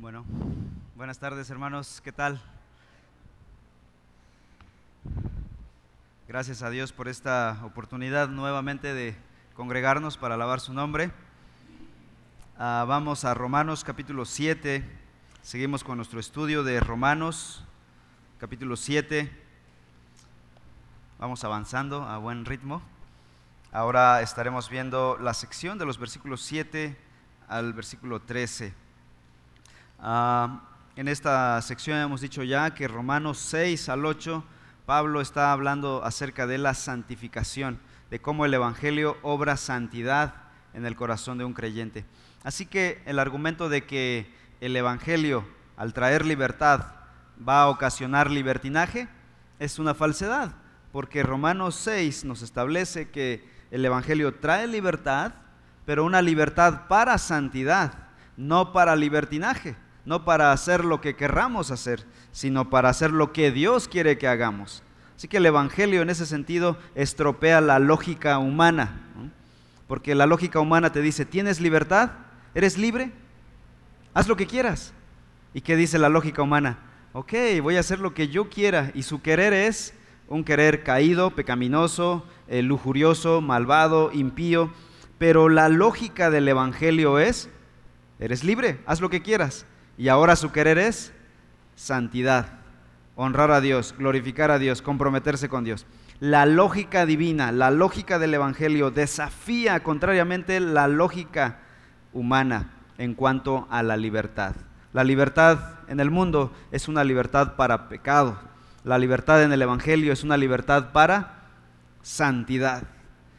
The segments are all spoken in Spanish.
Bueno, buenas tardes hermanos, ¿qué tal? Gracias a Dios por esta oportunidad nuevamente de congregarnos para alabar su nombre. Ah, vamos a Romanos capítulo 7, seguimos con nuestro estudio de Romanos capítulo 7. Vamos avanzando a buen ritmo. Ahora estaremos viendo la sección de los versículos 7 al versículo 13. Ah, en esta sección hemos dicho ya que Romanos 6 al 8, Pablo está hablando acerca de la santificación, de cómo el Evangelio obra santidad en el corazón de un creyente. Así que el argumento de que el Evangelio, al traer libertad, va a ocasionar libertinaje, es una falsedad, porque Romanos 6 nos establece que el Evangelio trae libertad, pero una libertad para santidad, no para libertinaje no para hacer lo que querramos hacer, sino para hacer lo que Dios quiere que hagamos. Así que el Evangelio en ese sentido estropea la lógica humana, porque la lógica humana te dice, ¿tienes libertad? ¿Eres libre? Haz lo que quieras. ¿Y qué dice la lógica humana? Ok, voy a hacer lo que yo quiera. Y su querer es un querer caído, pecaminoso, eh, lujurioso, malvado, impío. Pero la lógica del Evangelio es, eres libre, haz lo que quieras. Y ahora su querer es santidad, honrar a Dios, glorificar a Dios, comprometerse con Dios. La lógica divina, la lógica del Evangelio desafía contrariamente la lógica humana en cuanto a la libertad. La libertad en el mundo es una libertad para pecado. La libertad en el Evangelio es una libertad para santidad.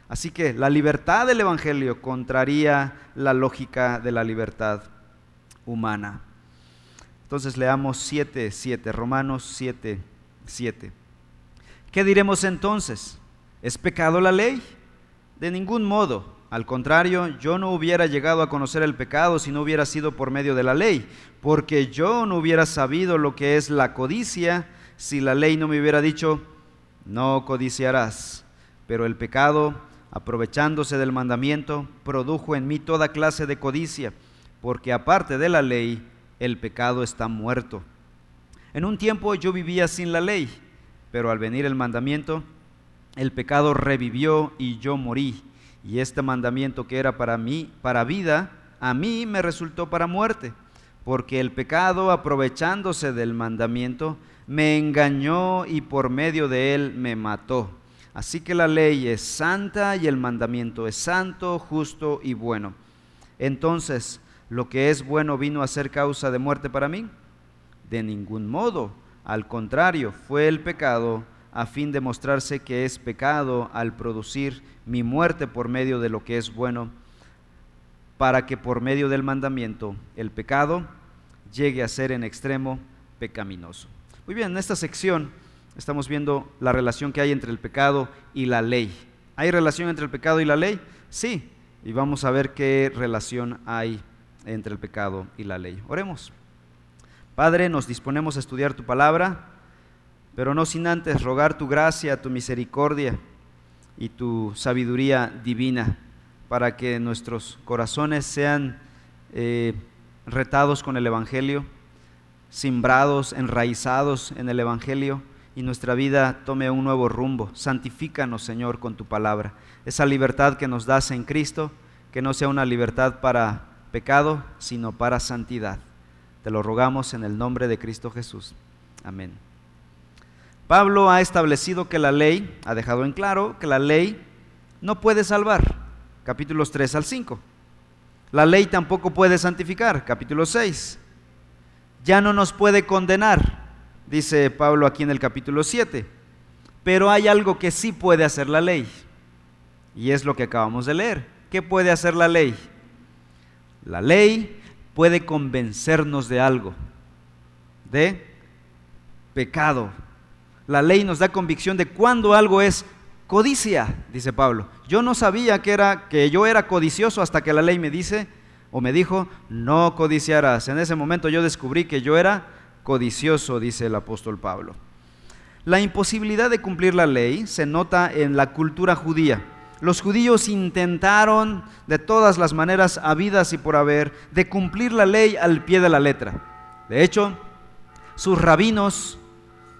Así que la libertad del Evangelio contraría la lógica de la libertad humana. Entonces leamos 7, 7, Romanos 7, 7. ¿Qué diremos entonces? ¿Es pecado la ley? De ningún modo. Al contrario, yo no hubiera llegado a conocer el pecado si no hubiera sido por medio de la ley, porque yo no hubiera sabido lo que es la codicia si la ley no me hubiera dicho, no codiciarás. Pero el pecado, aprovechándose del mandamiento, produjo en mí toda clase de codicia, porque aparte de la ley, el pecado está muerto. En un tiempo yo vivía sin la ley, pero al venir el mandamiento, el pecado revivió y yo morí. Y este mandamiento que era para mí, para vida, a mí me resultó para muerte, porque el pecado, aprovechándose del mandamiento, me engañó y por medio de él me mató. Así que la ley es santa y el mandamiento es santo, justo y bueno. Entonces, lo que es bueno vino a ser causa de muerte para mí? De ningún modo. Al contrario, fue el pecado a fin de mostrarse que es pecado al producir mi muerte por medio de lo que es bueno, para que por medio del mandamiento el pecado llegue a ser en extremo pecaminoso. Muy bien, en esta sección estamos viendo la relación que hay entre el pecado y la ley. ¿Hay relación entre el pecado y la ley? Sí, y vamos a ver qué relación hay entre el pecado y la ley. Oremos. Padre, nos disponemos a estudiar tu palabra, pero no sin antes rogar tu gracia, tu misericordia y tu sabiduría divina para que nuestros corazones sean eh, retados con el Evangelio, simbrados, enraizados en el Evangelio y nuestra vida tome un nuevo rumbo. Santifícanos, Señor, con tu palabra. Esa libertad que nos das en Cristo, que no sea una libertad para pecado, sino para santidad. Te lo rogamos en el nombre de Cristo Jesús. Amén. Pablo ha establecido que la ley, ha dejado en claro que la ley no puede salvar, capítulos 3 al 5. La ley tampoco puede santificar, capítulo 6. Ya no nos puede condenar, dice Pablo aquí en el capítulo 7. Pero hay algo que sí puede hacer la ley, y es lo que acabamos de leer. ¿Qué puede hacer la ley? La ley puede convencernos de algo, de pecado. La ley nos da convicción de cuando algo es codicia, dice Pablo. Yo no sabía que era que yo era codicioso hasta que la ley me dice o me dijo, "No codiciarás." En ese momento yo descubrí que yo era codicioso, dice el apóstol Pablo. La imposibilidad de cumplir la ley se nota en la cultura judía los judíos intentaron de todas las maneras habidas y por haber de cumplir la ley al pie de la letra. De hecho, sus rabinos,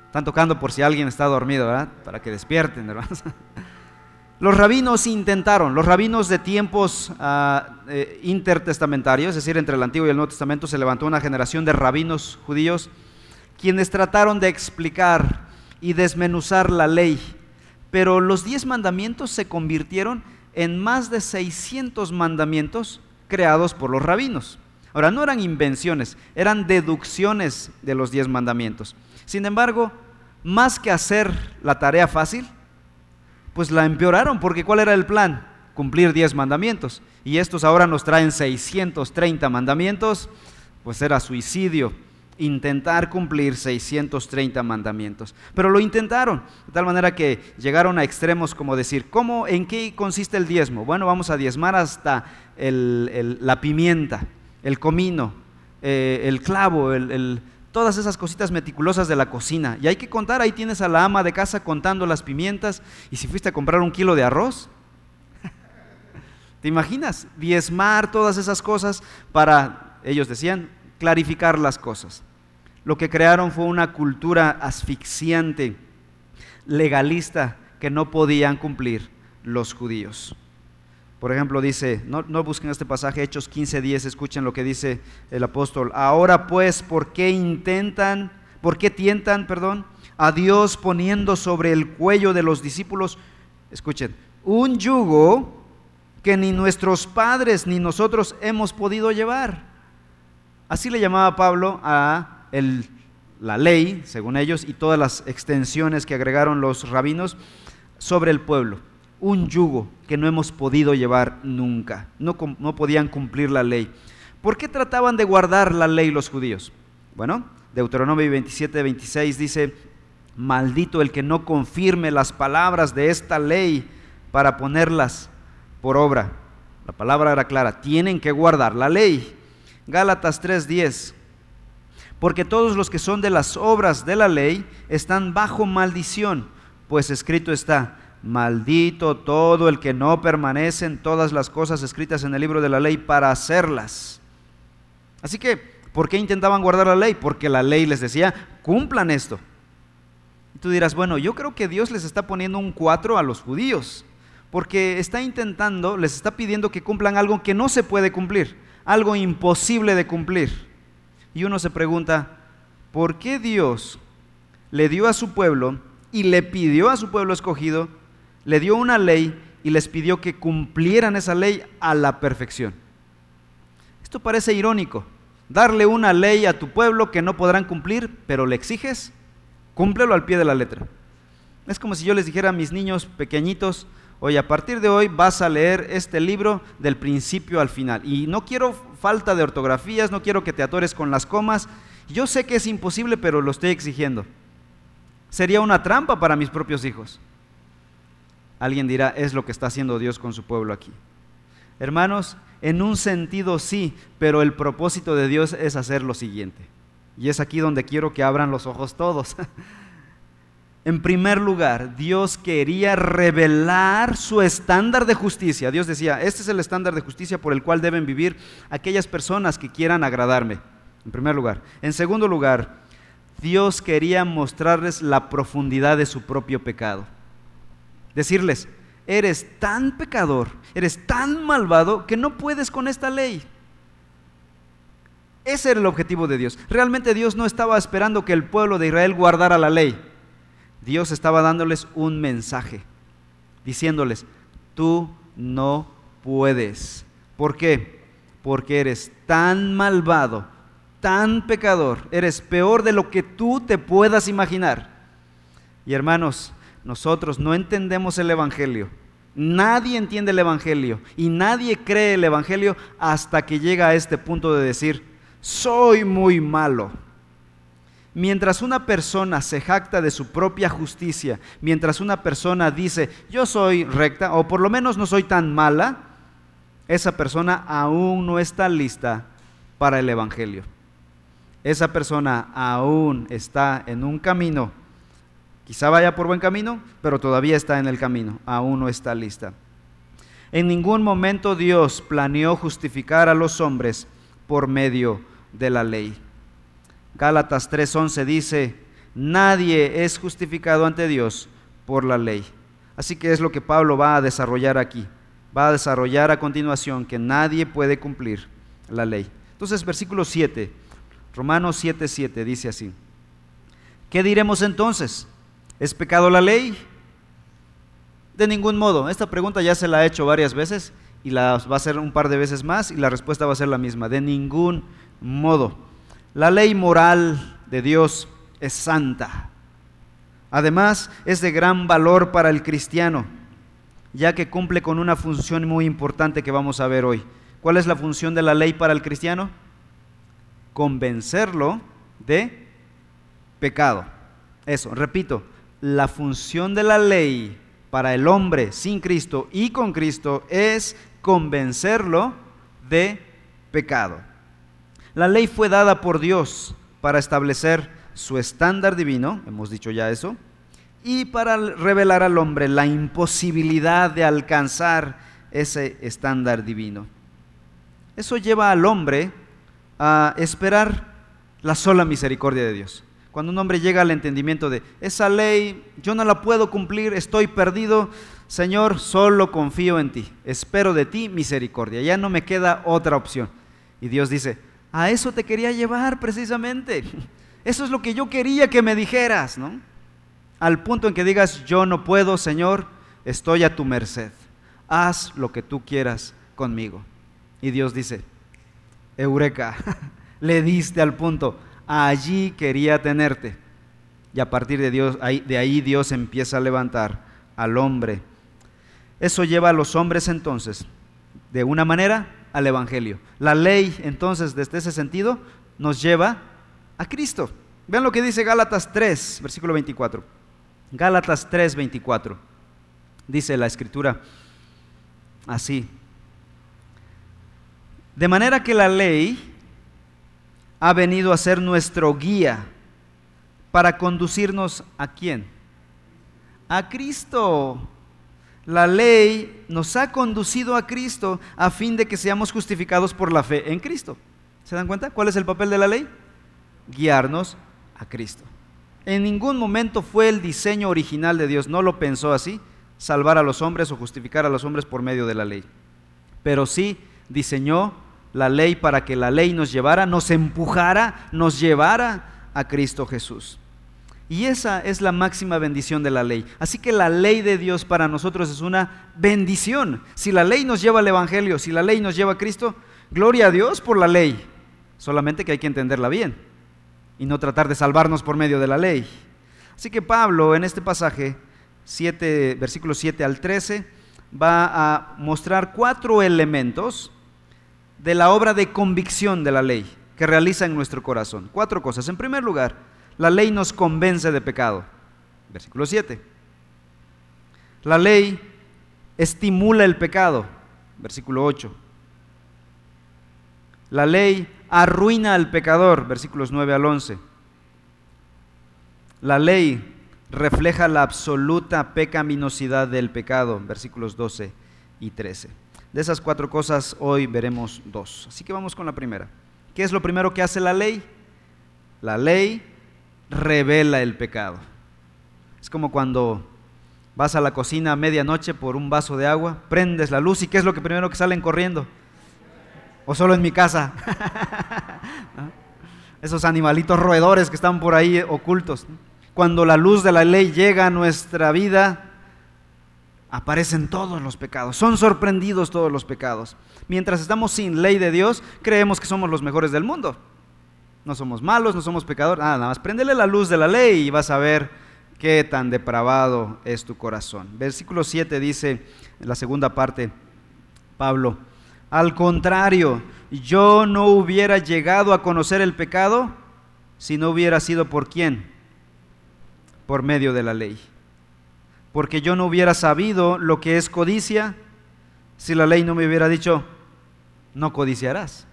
están tocando por si alguien está dormido, ¿verdad? Para que despierten, hermanos. Los rabinos intentaron, los rabinos de tiempos ah, eh, intertestamentarios, es decir, entre el Antiguo y el Nuevo Testamento, se levantó una generación de rabinos judíos quienes trataron de explicar y desmenuzar la ley. Pero los diez mandamientos se convirtieron en más de 600 mandamientos creados por los rabinos. Ahora, no eran invenciones, eran deducciones de los diez mandamientos. Sin embargo, más que hacer la tarea fácil, pues la empeoraron, porque ¿cuál era el plan? Cumplir 10 mandamientos. Y estos ahora nos traen 630 mandamientos, pues era suicidio intentar cumplir 630 mandamientos. Pero lo intentaron, de tal manera que llegaron a extremos como decir, ¿cómo, en qué consiste el diezmo? Bueno, vamos a diezmar hasta la pimienta, el comino, eh, el clavo, todas esas cositas meticulosas de la cocina. Y hay que contar, ahí tienes a la ama de casa contando las pimientas y si fuiste a comprar un kilo de arroz. ¿Te imaginas? Diezmar todas esas cosas para, ellos decían, clarificar las cosas. Lo que crearon fue una cultura asfixiante, legalista, que no podían cumplir los judíos. Por ejemplo, dice, no, busquen este pasaje, Hechos 15:10, escuchen lo que dice el apóstol. Ahora pues, ¿por qué intentan, por qué tientan, perdón, a Dios poniendo sobre el cuello de los discípulos, escuchen, un yugo que ni nuestros padres ni nosotros hemos podido llevar? Así le llamaba Pablo a la ley, según ellos, y todas las extensiones que agregaron los rabinos sobre el pueblo un yugo que no hemos podido llevar nunca. No, no podían cumplir la ley. ¿Por qué trataban de guardar la ley los judíos? Bueno, Deuteronomio 27, 26 dice, maldito el que no confirme las palabras de esta ley para ponerlas por obra. La palabra era clara, tienen que guardar la ley. Gálatas 3:10, porque todos los que son de las obras de la ley están bajo maldición, pues escrito está, Maldito todo el que no permanece en todas las cosas escritas en el libro de la ley para hacerlas. Así que, ¿por qué intentaban guardar la ley? Porque la ley les decía, cumplan esto. Y tú dirás, bueno, yo creo que Dios les está poniendo un cuatro a los judíos, porque está intentando, les está pidiendo que cumplan algo que no se puede cumplir, algo imposible de cumplir. Y uno se pregunta, ¿por qué Dios le dio a su pueblo y le pidió a su pueblo escogido le dio una ley y les pidió que cumplieran esa ley a la perfección. Esto parece irónico. Darle una ley a tu pueblo que no podrán cumplir, pero le exiges, cúmplelo al pie de la letra. Es como si yo les dijera a mis niños pequeñitos, oye, a partir de hoy vas a leer este libro del principio al final. Y no quiero falta de ortografías, no quiero que te atores con las comas. Yo sé que es imposible, pero lo estoy exigiendo. Sería una trampa para mis propios hijos. Alguien dirá, es lo que está haciendo Dios con su pueblo aquí. Hermanos, en un sentido sí, pero el propósito de Dios es hacer lo siguiente. Y es aquí donde quiero que abran los ojos todos. en primer lugar, Dios quería revelar su estándar de justicia. Dios decía, este es el estándar de justicia por el cual deben vivir aquellas personas que quieran agradarme. En primer lugar. En segundo lugar, Dios quería mostrarles la profundidad de su propio pecado. Decirles, eres tan pecador, eres tan malvado que no puedes con esta ley. Ese era el objetivo de Dios. Realmente Dios no estaba esperando que el pueblo de Israel guardara la ley. Dios estaba dándoles un mensaje, diciéndoles, tú no puedes. ¿Por qué? Porque eres tan malvado, tan pecador, eres peor de lo que tú te puedas imaginar. Y hermanos, nosotros no entendemos el Evangelio. Nadie entiende el Evangelio y nadie cree el Evangelio hasta que llega a este punto de decir, soy muy malo. Mientras una persona se jacta de su propia justicia, mientras una persona dice, yo soy recta, o por lo menos no soy tan mala, esa persona aún no está lista para el Evangelio. Esa persona aún está en un camino Quizá vaya por buen camino, pero todavía está en el camino, aún no está lista. En ningún momento Dios planeó justificar a los hombres por medio de la ley. Gálatas 3:11 dice, nadie es justificado ante Dios por la ley. Así que es lo que Pablo va a desarrollar aquí. Va a desarrollar a continuación que nadie puede cumplir la ley. Entonces, versículo 7, Romanos 7:7 dice así. ¿Qué diremos entonces? ¿Es pecado la ley? De ningún modo. Esta pregunta ya se la he hecho varias veces y la va a hacer un par de veces más y la respuesta va a ser la misma. De ningún modo. La ley moral de Dios es santa. Además, es de gran valor para el cristiano, ya que cumple con una función muy importante que vamos a ver hoy. ¿Cuál es la función de la ley para el cristiano? Convencerlo de pecado. Eso, repito, la función de la ley para el hombre sin Cristo y con Cristo es convencerlo de pecado. La ley fue dada por Dios para establecer su estándar divino, hemos dicho ya eso, y para revelar al hombre la imposibilidad de alcanzar ese estándar divino. Eso lleva al hombre a esperar la sola misericordia de Dios. Cuando un hombre llega al entendimiento de esa ley, yo no la puedo cumplir, estoy perdido, Señor, solo confío en ti, espero de ti misericordia, ya no me queda otra opción. Y Dios dice, a eso te quería llevar precisamente, eso es lo que yo quería que me dijeras, ¿no? Al punto en que digas, yo no puedo, Señor, estoy a tu merced, haz lo que tú quieras conmigo. Y Dios dice, Eureka, le diste al punto, allí quería tenerte. Y a partir de, Dios, de ahí Dios empieza a levantar al hombre. Eso lleva a los hombres entonces, de una manera, al Evangelio. La ley entonces, desde ese sentido, nos lleva a Cristo. Vean lo que dice Gálatas 3, versículo 24. Gálatas 3, 24. Dice la escritura así. De manera que la ley ha venido a ser nuestro guía para conducirnos a quién? A Cristo. La ley nos ha conducido a Cristo a fin de que seamos justificados por la fe en Cristo. ¿Se dan cuenta? ¿Cuál es el papel de la ley? Guiarnos a Cristo. En ningún momento fue el diseño original de Dios, no lo pensó así, salvar a los hombres o justificar a los hombres por medio de la ley. Pero sí diseñó la ley para que la ley nos llevara, nos empujara, nos llevara a Cristo Jesús. Y esa es la máxima bendición de la ley. Así que la ley de Dios para nosotros es una bendición. Si la ley nos lleva al Evangelio, si la ley nos lleva a Cristo, gloria a Dios por la ley. Solamente que hay que entenderla bien y no tratar de salvarnos por medio de la ley. Así que Pablo en este pasaje, 7, versículos 7 al 13, va a mostrar cuatro elementos de la obra de convicción de la ley que realiza en nuestro corazón. Cuatro cosas. En primer lugar, la ley nos convence de pecado. Versículo 7. La ley estimula el pecado. Versículo 8. La ley arruina al pecador. Versículos 9 al 11. La ley refleja la absoluta pecaminosidad del pecado. Versículos 12 y 13. De esas cuatro cosas hoy veremos dos. Así que vamos con la primera. ¿Qué es lo primero que hace la ley? La ley revela el pecado. Es como cuando vas a la cocina a medianoche por un vaso de agua, prendes la luz y ¿qué es lo que primero que salen corriendo? O solo en mi casa. Esos animalitos roedores que están por ahí ocultos. Cuando la luz de la ley llega a nuestra vida, aparecen todos los pecados, son sorprendidos todos los pecados. Mientras estamos sin ley de Dios, creemos que somos los mejores del mundo. No somos malos, no somos pecadores, nada, nada más prendele la luz de la ley y vas a ver qué tan depravado es tu corazón. Versículo 7 dice, en la segunda parte, Pablo, al contrario, yo no hubiera llegado a conocer el pecado si no hubiera sido por quién, por medio de la ley porque yo no hubiera sabido lo que es codicia si la ley no me hubiera dicho, no codiciarás.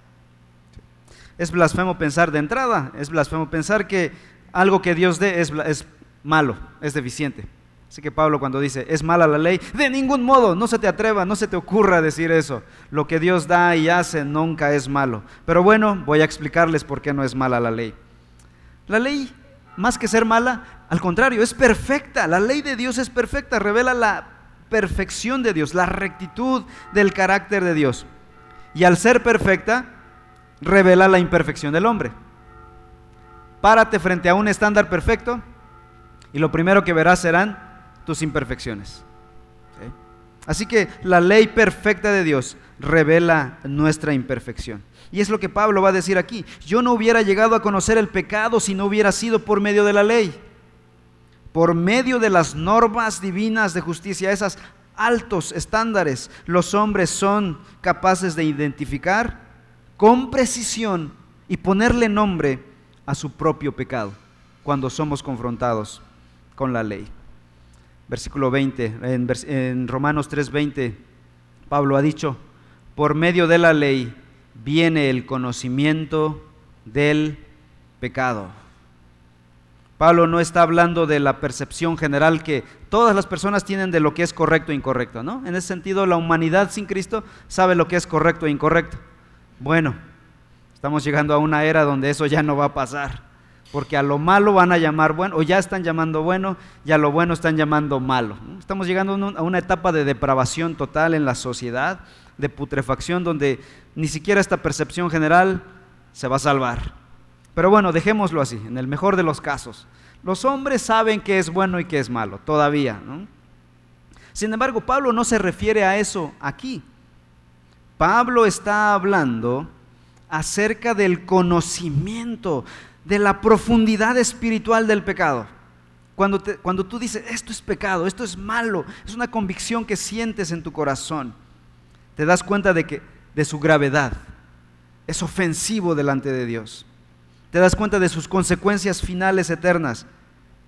Es blasfemo pensar de entrada, es blasfemo pensar que algo que Dios dé es, malo, es deficiente. Así que Pablo cuando dice, es mala la ley, de ningún modo, no se te atreva, no se te ocurra decir eso. Lo que Dios da y hace nunca es malo. Pero bueno, voy a explicarles por qué no es mala la ley. La ley, más que ser mala, al contrario, es perfecta. La ley de Dios es perfecta, revela la perfección de Dios, la rectitud del carácter de Dios. Y al ser perfecta, revela la imperfección del hombre. Párate frente a un estándar perfecto y lo primero que verás serán tus imperfecciones. Así que la ley perfecta de Dios revela nuestra imperfección. Y es lo que Pablo va a decir aquí. Yo no hubiera llegado a conocer el pecado si no hubiera sido por medio de la ley. Por medio de las normas divinas de justicia, esas altos estándares, los hombres son capaces de identificar con precisión y ponerle nombre a su propio pecado cuando somos confrontados con la ley. Versículo 20, en, Romanos 3:20, Pablo ha dicho, por medio de la ley viene el conocimiento del pecado. Pablo no está hablando de la percepción general que todas las personas tienen de lo que es correcto e incorrecto, ¿no? En ese sentido, la humanidad sin Cristo sabe lo que es correcto e incorrecto. Bueno, estamos llegando a una era donde eso ya no va a pasar, porque a lo malo van a llamar bueno, o ya están llamando bueno, y a lo bueno están llamando malo. Estamos llegando a una etapa de depravación total en la sociedad, de putrefacción, donde ni siquiera esta percepción general se va a salvar. Pero bueno, dejémoslo así, en el mejor de los casos. Los hombres saben qué es bueno y qué es malo, todavía. Sin embargo, Pablo no se refiere a eso aquí. Pablo está hablando acerca del conocimiento, de la profundidad espiritual del pecado. Cuando, cuando tú dices, esto es pecado, esto es malo, es una convicción que sientes en tu corazón, te das cuenta de, que, de su gravedad. Es ofensivo delante de Dios. Te das cuenta de sus consecuencias finales eternas.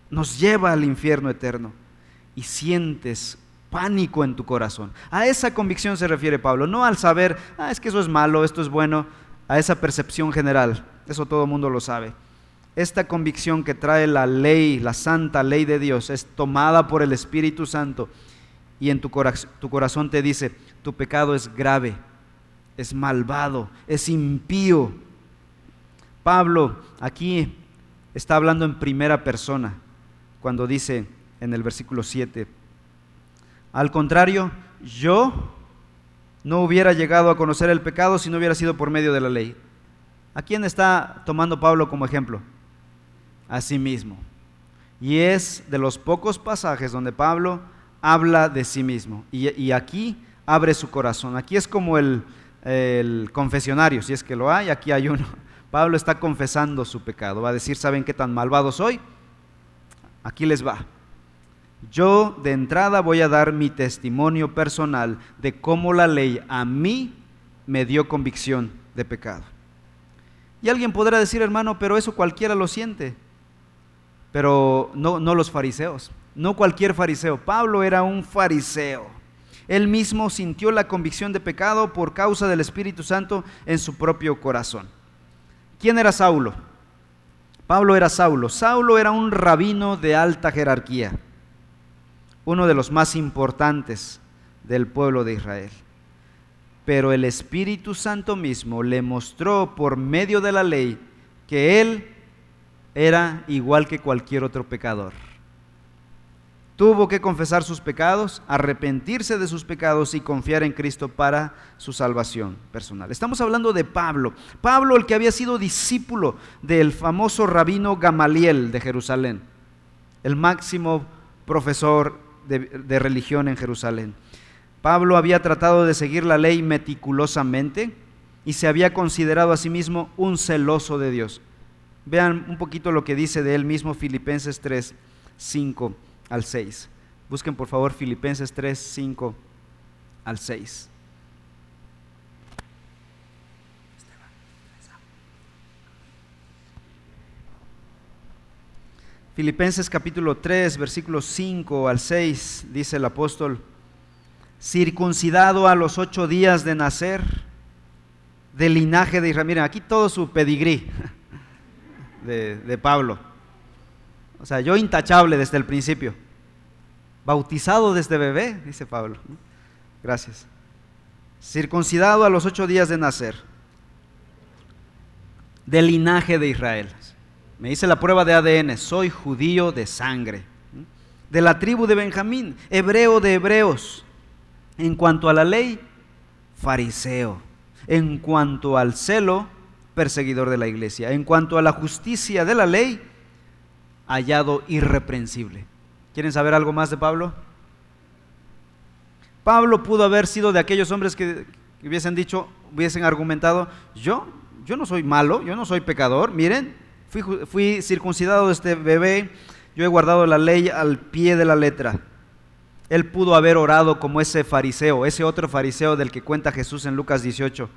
Nos lleva al infierno eterno. Y sientes pánico en tu corazón. A esa convicción se refiere Pablo, no al saber, ah, es que eso es malo, esto es bueno, a esa percepción general. Eso todo el mundo lo sabe. Esta convicción que trae la ley, la santa ley de Dios, es tomada por el Espíritu Santo y en tu, corazón te dice, tu pecado es grave, es malvado, es impío. Pablo aquí está hablando en primera persona cuando dice en el versículo 7, al contrario, yo no hubiera llegado a conocer el pecado si no hubiera sido por medio de la ley. ¿A quién está tomando Pablo como ejemplo? A sí mismo. Y es de los pocos pasajes donde Pablo habla de sí mismo. Y, aquí abre su corazón. Aquí es como el, el confesionario, si es que lo hay, aquí hay uno. Pablo está confesando su pecado. Va a decir, ¿saben qué tan malvado soy? Aquí les va. Yo de entrada voy a dar mi testimonio personal de cómo la ley a mí me dio convicción de pecado. Y alguien podrá decir, hermano, pero eso cualquiera lo siente. Pero no, no los fariseos, no cualquier fariseo. Pablo era un fariseo. Él mismo sintió la convicción de pecado por causa del Espíritu Santo en su propio corazón. ¿Quién era Saulo? Pablo era Saulo. Saulo era un rabino de alta jerarquía uno de los más importantes del pueblo de Israel. Pero el Espíritu Santo mismo le mostró por medio de la ley que él era igual que cualquier otro pecador. Tuvo que confesar sus pecados, arrepentirse de sus pecados y confiar en Cristo para su salvación personal. Estamos hablando de Pablo. Pablo, el que había sido discípulo del famoso rabino Gamaliel de Jerusalén, el máximo profesor de, religión en Jerusalén. Pablo había tratado de seguir la ley meticulosamente y se había considerado a sí mismo un celoso de Dios. Vean un poquito lo que dice de él mismo Filipenses 3, 5 al 6. Busquen por favor Filipenses 3, 5 al 6. Filipenses capítulo 3, versículos 5 al 6, dice el apóstol, circuncidado a los ocho días de nacer, del linaje de Israel. Miren, aquí todo su pedigrí de, de Pablo. O sea, yo intachable desde el principio. Bautizado desde bebé, dice Pablo. Gracias. Circuncidado a los ocho días de nacer, del linaje de Israel. Me hice la prueba de ADN, soy judío de sangre, de la tribu de Benjamín, hebreo de hebreos. En cuanto a la ley, fariseo. En cuanto al celo, perseguidor de la iglesia. En cuanto a la justicia de la ley, hallado irreprensible. ¿Quieren saber algo más de Pablo? Pablo pudo haber sido de aquellos hombres que hubiesen dicho, hubiesen argumentado, yo, yo no soy malo, yo no soy pecador, miren, fui, circuncidado de este bebé, yo he guardado la ley al pie de la letra. Él pudo haber orado como ese fariseo, ese otro fariseo del que cuenta Jesús en Lucas 18.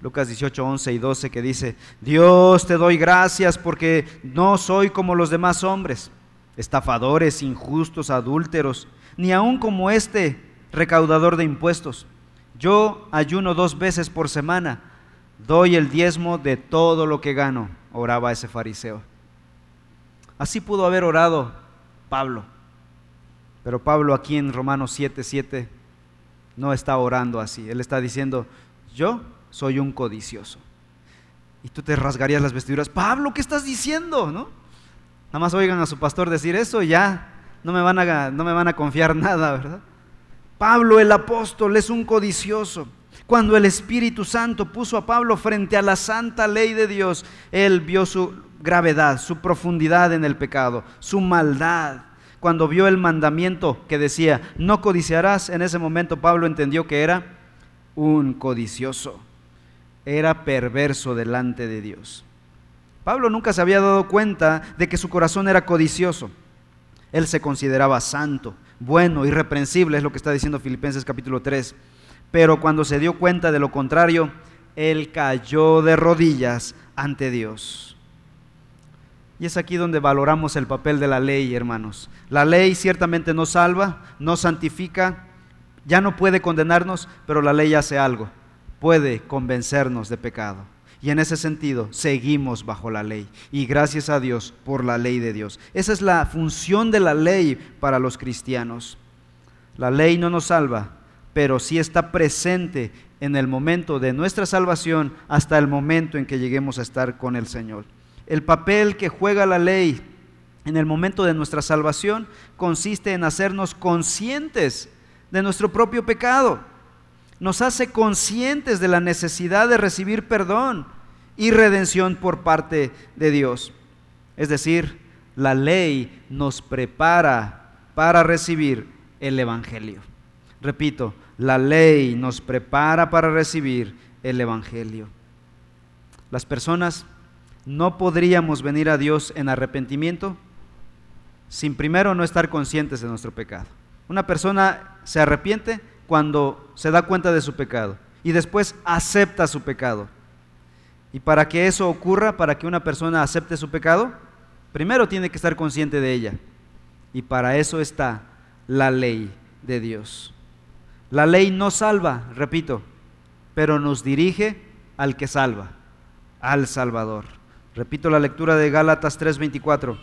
Lucas 18, 11 y 12 que dice, Dios te doy gracias porque no soy como los demás hombres, estafadores, injustos, adúlteros, ni aun como este recaudador de impuestos. Yo ayuno dos veces por semana, doy el diezmo de todo lo que gano, oraba ese fariseo. Así pudo haber orado Pablo. Pero Pablo aquí en Romanos 7, 7 no está orando así. Él está diciendo, yo soy un codicioso. Y tú te rasgarías las vestiduras, Pablo, ¿qué estás diciendo? ¿No? Nada más oigan a su pastor decir eso y ya no me van a, no me van a confiar nada, ¿verdad? Pablo el apóstol es un codicioso. Cuando el Espíritu Santo puso a Pablo frente a la santa ley de Dios, él vio su gravedad, su profundidad en el pecado, su maldad. Cuando vio el mandamiento que decía, no codiciarás, en ese momento Pablo entendió que era un codicioso, era perverso delante de Dios. Pablo nunca se había dado cuenta de que su corazón era codicioso. Él se consideraba santo, bueno, irreprensible, es lo que está diciendo Filipenses capítulo 3. Pero cuando se dio cuenta de lo contrario, él cayó de rodillas ante Dios. Y es aquí donde valoramos el papel de la ley, hermanos. La ley ciertamente no salva, no santifica, ya no puede condenarnos, pero la ley hace algo. Puede convencernos de pecado. Y en ese sentido, seguimos bajo la ley. Y gracias a Dios por la ley de Dios. Esa es la función de la ley para los cristianos. La ley no nos salva, pero sí está presente en el momento de nuestra salvación hasta el momento en que lleguemos a estar con el Señor. El papel que juega la ley en el momento de nuestra salvación consiste en hacernos conscientes de nuestro propio pecado nos hace conscientes de la necesidad de recibir perdón y redención por parte de Dios. Es decir, la ley nos prepara para recibir el Evangelio. Repito, la ley nos prepara para recibir el Evangelio. Las personas no podríamos venir a Dios en arrepentimiento sin primero no estar conscientes de nuestro pecado. Una persona se arrepiente cuando se da cuenta de su pecado y después acepta su pecado. Y para que eso ocurra, para que una persona acepte su pecado, primero tiene que estar consciente de ella. Y para eso está la ley de Dios. La ley no salva, repito, pero nos dirige al que salva, al Salvador. Repito la lectura de Gálatas 3:24.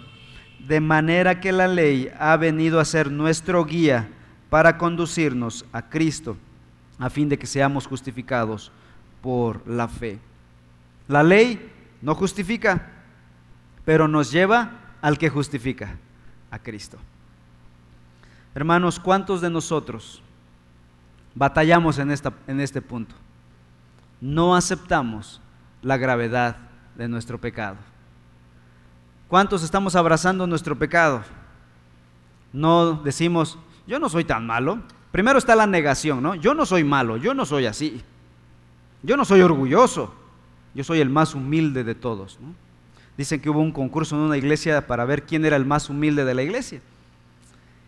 De manera que la ley ha venido a ser nuestro guía para conducirnos a Cristo, a fin de que seamos justificados por la fe. La ley no justifica, pero nos lleva al que justifica, a Cristo. Hermanos, ¿cuántos de nosotros batallamos en, esta, en este punto? No aceptamos la gravedad de nuestro pecado. ¿Cuántos estamos abrazando nuestro pecado? No decimos, yo no soy tan malo. Primero está la negación, ¿no? Yo no soy malo, yo no soy así. Yo no soy orgulloso, yo soy el más humilde de todos. Dicen que hubo un concurso en una iglesia para ver quién era el más humilde de la iglesia.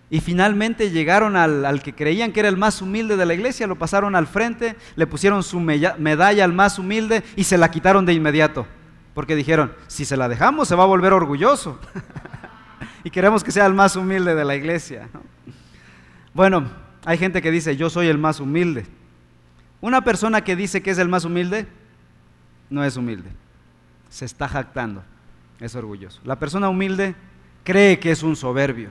Y finalmente llegaron al, que creían que era el más humilde de la iglesia, lo pasaron al frente, le pusieron su medalla al más humilde y se la quitaron de inmediato. Porque dijeron, si se la dejamos se va a volver orgulloso. y queremos que sea el más humilde de la iglesia. Bueno, hay gente que dice, yo soy el más humilde. Una persona que dice que es el más humilde, no es humilde. Se está jactando, es orgulloso. La persona humilde cree que es un soberbio,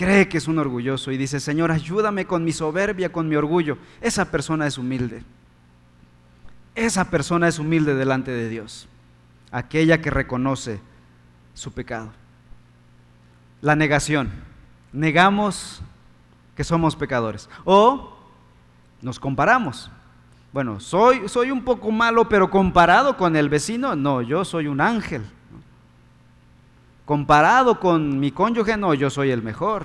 cree que es un orgulloso y dice, Señor, ayúdame con mi soberbia, con mi orgullo. Esa persona es humilde. Esa persona es humilde delante de Dios. Aquella que reconoce su pecado. La negación. Negamos que somos pecadores. O nos comparamos. Bueno, soy, soy un poco malo, pero comparado con el vecino, no, yo soy un ángel. Comparado con mi cónyuge, no, yo soy el mejor.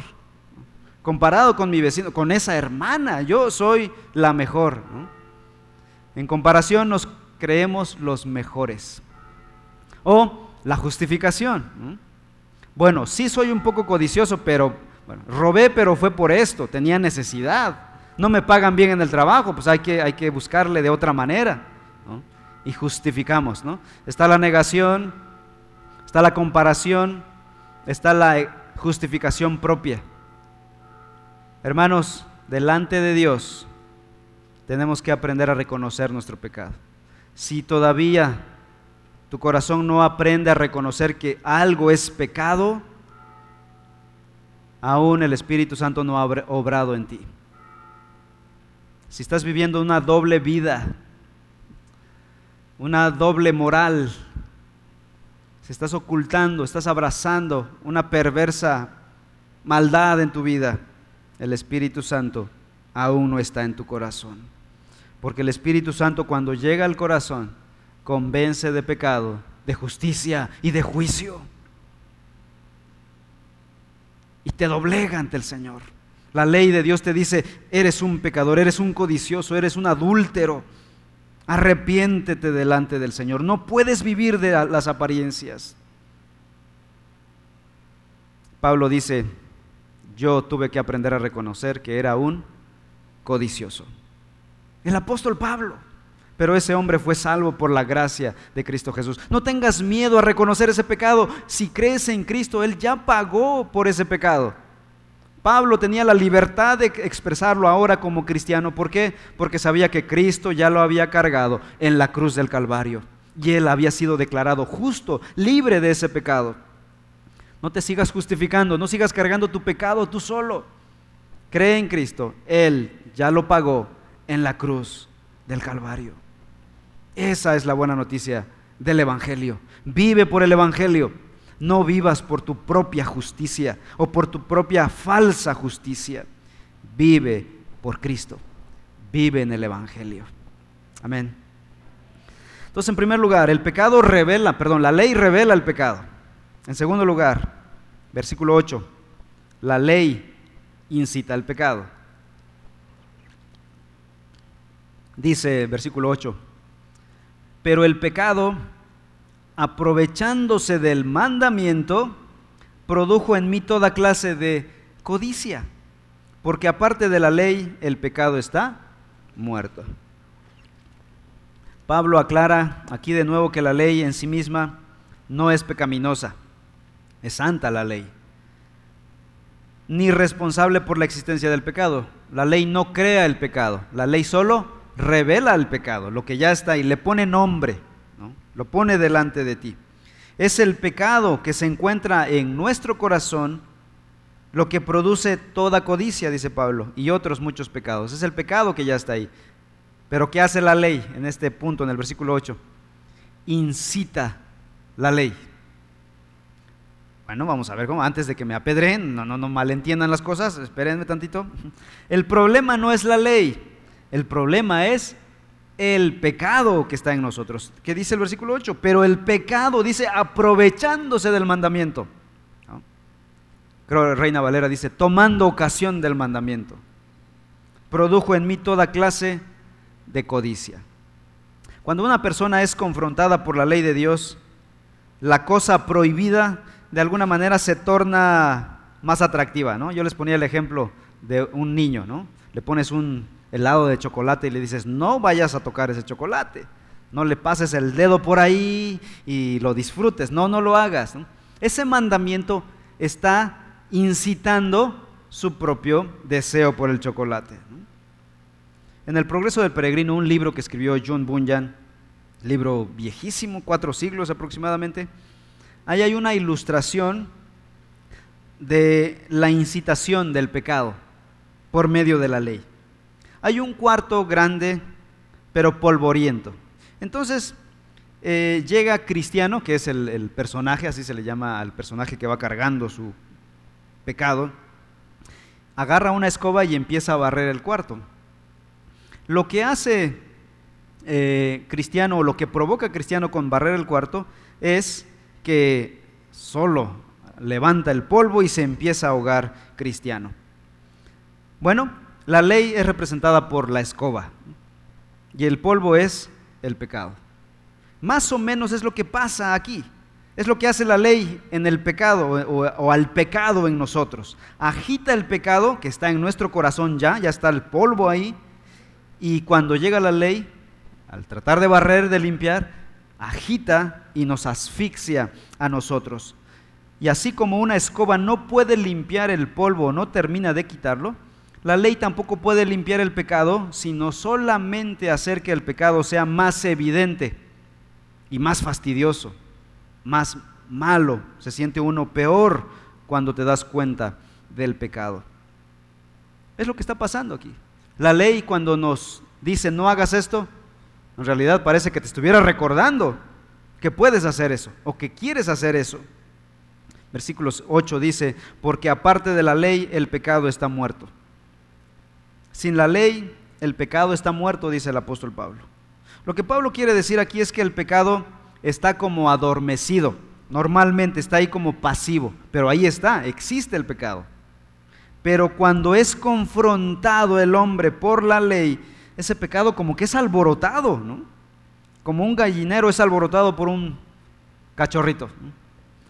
Comparado con mi vecino, con esa hermana, yo soy la mejor. En comparación nos creemos los mejores. O la justificación. Bueno, sí soy un poco codicioso, pero robé, pero fue por esto, tenía necesidad. No me pagan bien en el trabajo, pues hay que, hay que buscarle de otra manera. Y justificamos, ¿no? Está la negación, está la comparación, está la justificación propia. Hermanos, delante de Dios tenemos que aprender a reconocer nuestro pecado. Si todavía tu corazón no aprende a reconocer que algo es pecado, aún el Espíritu Santo no ha obrado en ti. Si estás viviendo una doble vida, una doble moral, si estás ocultando, estás abrazando una perversa maldad en tu vida, el Espíritu Santo aún no está en tu corazón. Porque el Espíritu Santo cuando llega al corazón, convence de pecado, de justicia y de juicio. Y te doblega ante el Señor. La ley de Dios te dice, eres un pecador, eres un codicioso, eres un adúltero. Arrepiéntete delante del Señor. No puedes vivir de las apariencias. Pablo dice, yo tuve que aprender a reconocer que era un codicioso. El apóstol Pablo. Pero ese hombre fue salvo por la gracia de Cristo Jesús. No tengas miedo a reconocer ese pecado. Si crees en Cristo, Él ya pagó por ese pecado. Pablo tenía la libertad de expresarlo ahora como cristiano. ¿Por qué? Porque sabía que Cristo ya lo había cargado en la cruz del Calvario. Y Él había sido declarado justo, libre de ese pecado. No te sigas justificando, no sigas cargando tu pecado tú solo. Cree en Cristo. Él ya lo pagó en la cruz del Calvario. Esa es la buena noticia del Evangelio. Vive por el Evangelio. No vivas por tu propia justicia o por tu propia falsa justicia. Vive por Cristo. Vive en el Evangelio. Amén. Entonces, en primer lugar, el pecado revela, perdón, la ley revela el pecado. En segundo lugar, versículo 8, la ley incita al pecado. Dice versículo 8, pero el pecado, aprovechándose del mandamiento, produjo en mí toda clase de codicia, porque aparte de la ley, el pecado está muerto. Pablo aclara aquí de nuevo que la ley en sí misma no es pecaminosa, es santa la ley, ni responsable por la existencia del pecado. La ley no crea el pecado, la ley solo revela el pecado, lo que ya está ahí, le pone nombre, lo pone delante de ti. Es el pecado que se encuentra en nuestro corazón lo que produce toda codicia, dice Pablo, y otros muchos pecados. Es el pecado que ya está ahí. Pero ¿qué hace la ley en este punto, en el versículo 8? Incita la ley. Bueno, vamos a ver cómo, antes de que me apedreen, no, no, no malentiendan las cosas, espérenme tantito. El problema no es la ley, el problema es el pecado que está en nosotros. ¿Qué dice el versículo 8? Pero el pecado dice aprovechándose del mandamiento. Creo que Reina Valera dice tomando ocasión del mandamiento. Produjo en mí toda clase de codicia. Cuando una persona es confrontada por la ley de Dios, la cosa prohibida de alguna manera se torna más atractiva, ¿no? Yo les ponía el ejemplo de un niño, ¿no? Le pones un helado de chocolate y le dices, no vayas a tocar ese chocolate, no le pases el dedo por ahí y lo disfrutes, no, no lo hagas. Ese mandamiento está incitando su propio deseo por el chocolate. En El Progreso del Peregrino, un libro que escribió John Bunyan, libro viejísimo, cuatro siglos aproximadamente, ahí hay una ilustración de la incitación del pecado por medio de la ley hay un cuarto grande, pero polvoriento. Entonces, eh, llega Cristiano, que es el, personaje, así se le llama al personaje que va cargando su pecado, agarra una escoba y empieza a barrer el cuarto. Lo que hace eh, Cristiano, o lo que provoca Cristiano con barrer el cuarto, es que solo levanta el polvo y se empieza a ahogar Cristiano. Bueno, la ley es representada por la escoba y el polvo es el pecado. Más o menos es lo que pasa aquí. Es lo que hace la ley en el pecado o, al pecado en nosotros. Agita el pecado que está en nuestro corazón ya, ya está el polvo ahí. Y cuando llega la ley, al tratar de barrer, de limpiar, agita y nos asfixia a nosotros. Y así como una escoba no puede limpiar el polvo, no termina de quitarlo, la ley tampoco puede limpiar el pecado, sino solamente hacer que el pecado sea más evidente y más fastidioso, más malo. Se siente uno peor cuando te das cuenta del pecado. Es lo que está pasando aquí. La ley cuando nos dice no hagas esto, en realidad parece que te estuviera recordando que puedes hacer eso o que quieres hacer eso. Versículos 8 dice, porque aparte de la ley el pecado está muerto. Sin la ley el pecado está muerto, dice el apóstol Pablo. Lo que Pablo quiere decir aquí es que el pecado está como adormecido. Normalmente está ahí como pasivo, pero ahí está, existe el pecado. Pero cuando es confrontado el hombre por la ley, ese pecado como que es alborotado, ¿no? Como un gallinero es alborotado por un cachorrito.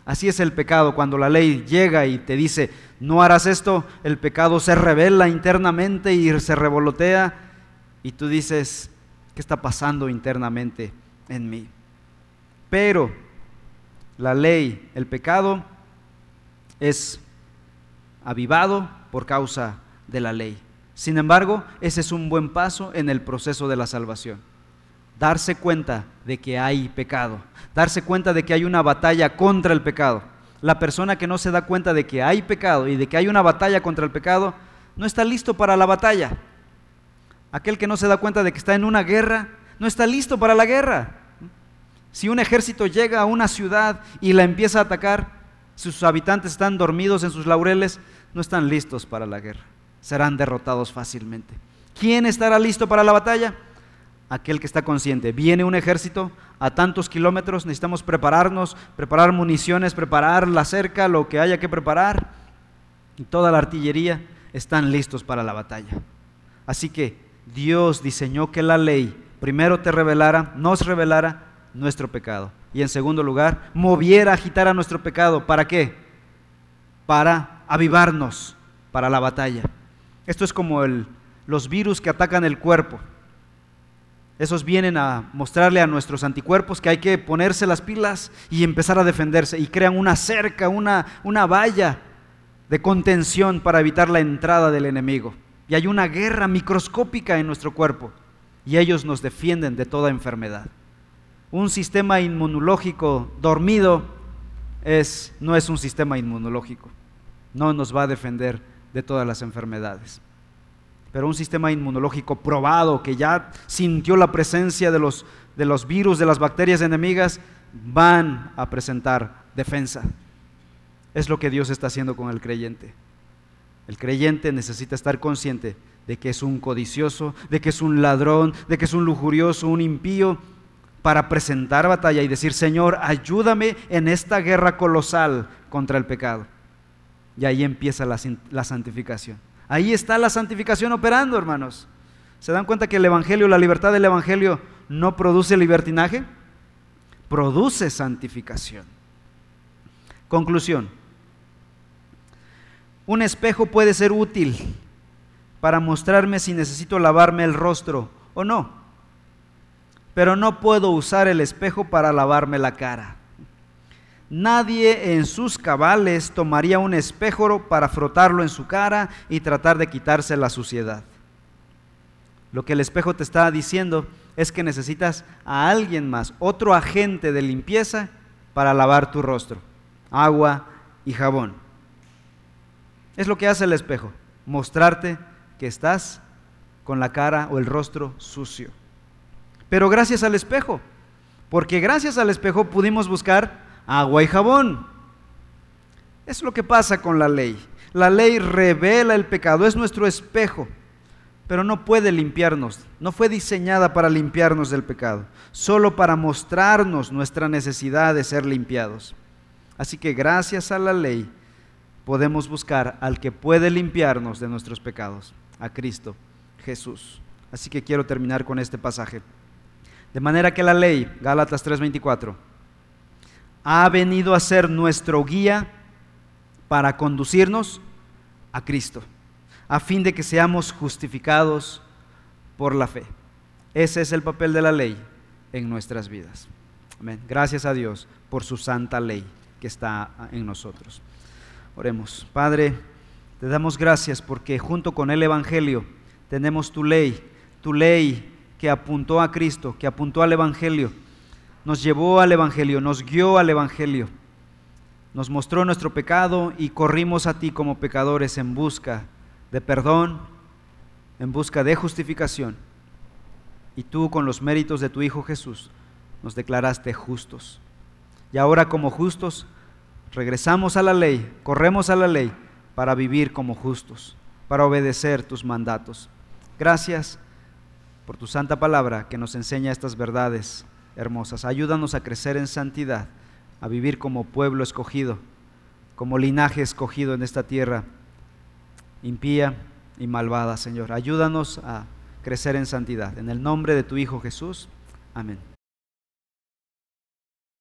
Así es el pecado. Cuando la ley llega y te dice, no harás esto, el pecado se revela internamente y se revolotea y tú dices, ¿qué está pasando internamente en mí? Pero la ley, el pecado, es avivado por causa de la ley. Sin embargo, ese es un buen paso en el proceso de la salvación. Darse cuenta de que hay pecado, darse cuenta de que hay una batalla contra el pecado. La persona que no se da cuenta de que hay pecado y de que hay una batalla contra el pecado, no está listo para la batalla. Aquel que no se da cuenta de que está en una guerra, no está listo para la guerra. Si un ejército llega a una ciudad y la empieza a atacar, sus habitantes están dormidos en sus laureles, no están listos para la guerra serán derrotados fácilmente. ¿Quién estará listo para la batalla? Aquel que está consciente. Viene un ejército a tantos kilómetros, necesitamos prepararnos, preparar municiones, preparar la cerca, lo que haya que preparar. Y toda la artillería están listos para la batalla. Así que Dios diseñó que la ley primero te revelara, nos revelara nuestro pecado. Y en segundo lugar, moviera, agitara nuestro pecado. ¿Para qué? Para avivarnos para la batalla. Esto es como los virus que atacan el cuerpo. Esos vienen a mostrarle a nuestros anticuerpos que hay que ponerse las pilas y empezar a defenderse y crean una cerca, una, una valla de contención para evitar la entrada del enemigo. Y hay una guerra microscópica en nuestro cuerpo y ellos nos defienden de toda enfermedad. Un sistema inmunológico dormido es, no es un sistema inmunológico, no nos va a defender de todas las enfermedades. Pero un sistema inmunológico probado que ya sintió la presencia de los, de los virus, de las bacterias enemigas, van a presentar defensa. Es lo que Dios está haciendo con el creyente. El creyente necesita estar consciente de que es un codicioso, de que es un ladrón, de que es un lujurioso, un impío, para presentar batalla y decir, Señor, ayúdame en esta guerra colosal contra el pecado. Y ahí empieza la, santificación. Ahí está la santificación operando, hermanos. ¿Se dan cuenta que el Evangelio, la libertad del Evangelio no produce libertinaje? Produce santificación. Conclusión. Un espejo puede ser útil para mostrarme si necesito lavarme el rostro o no. Pero no puedo usar el espejo para lavarme la cara. Nadie en sus cabales tomaría un espejo para frotarlo en su cara y tratar de quitarse la suciedad. Lo que el espejo te está diciendo es que necesitas a alguien más, otro agente de limpieza para lavar tu rostro, agua y jabón. Es lo que hace el espejo, mostrarte que estás con la cara o el rostro sucio. Pero gracias al espejo, porque gracias al espejo pudimos buscar agua y jabón. Es lo que pasa con la ley. La ley revela el pecado, es nuestro espejo, pero no puede limpiarnos. No fue diseñada para limpiarnos del pecado, solo para mostrarnos nuestra necesidad de ser limpiados. Así que gracias a la ley podemos buscar al que puede limpiarnos de nuestros pecados, a Cristo Jesús. Así que quiero terminar con este pasaje. De manera que la ley, Gálatas 3:24, ha venido a ser nuestro guía para conducirnos a Cristo, a fin de que seamos justificados por la fe. Ese es el papel de la ley en nuestras vidas. Amén. Gracias a Dios por su santa ley que está en nosotros. Oremos. Padre, te damos gracias porque junto con el Evangelio tenemos tu ley, tu ley que apuntó a Cristo, que apuntó al Evangelio, nos llevó al Evangelio, nos guió al Evangelio, nos mostró nuestro pecado y corrimos a ti como pecadores en busca de perdón, en busca de justificación. Y tú con los méritos de tu Hijo Jesús nos declaraste justos. Y ahora como justos regresamos a la ley, corremos a la ley para vivir como justos, para obedecer tus mandatos. Gracias por tu santa palabra que nos enseña estas verdades hermosas. Ayúdanos a crecer en santidad, a vivir como pueblo escogido, como linaje escogido en esta tierra impía y malvada, Señor. Ayúdanos a crecer en santidad. En el nombre de tu Hijo Jesús. Amén.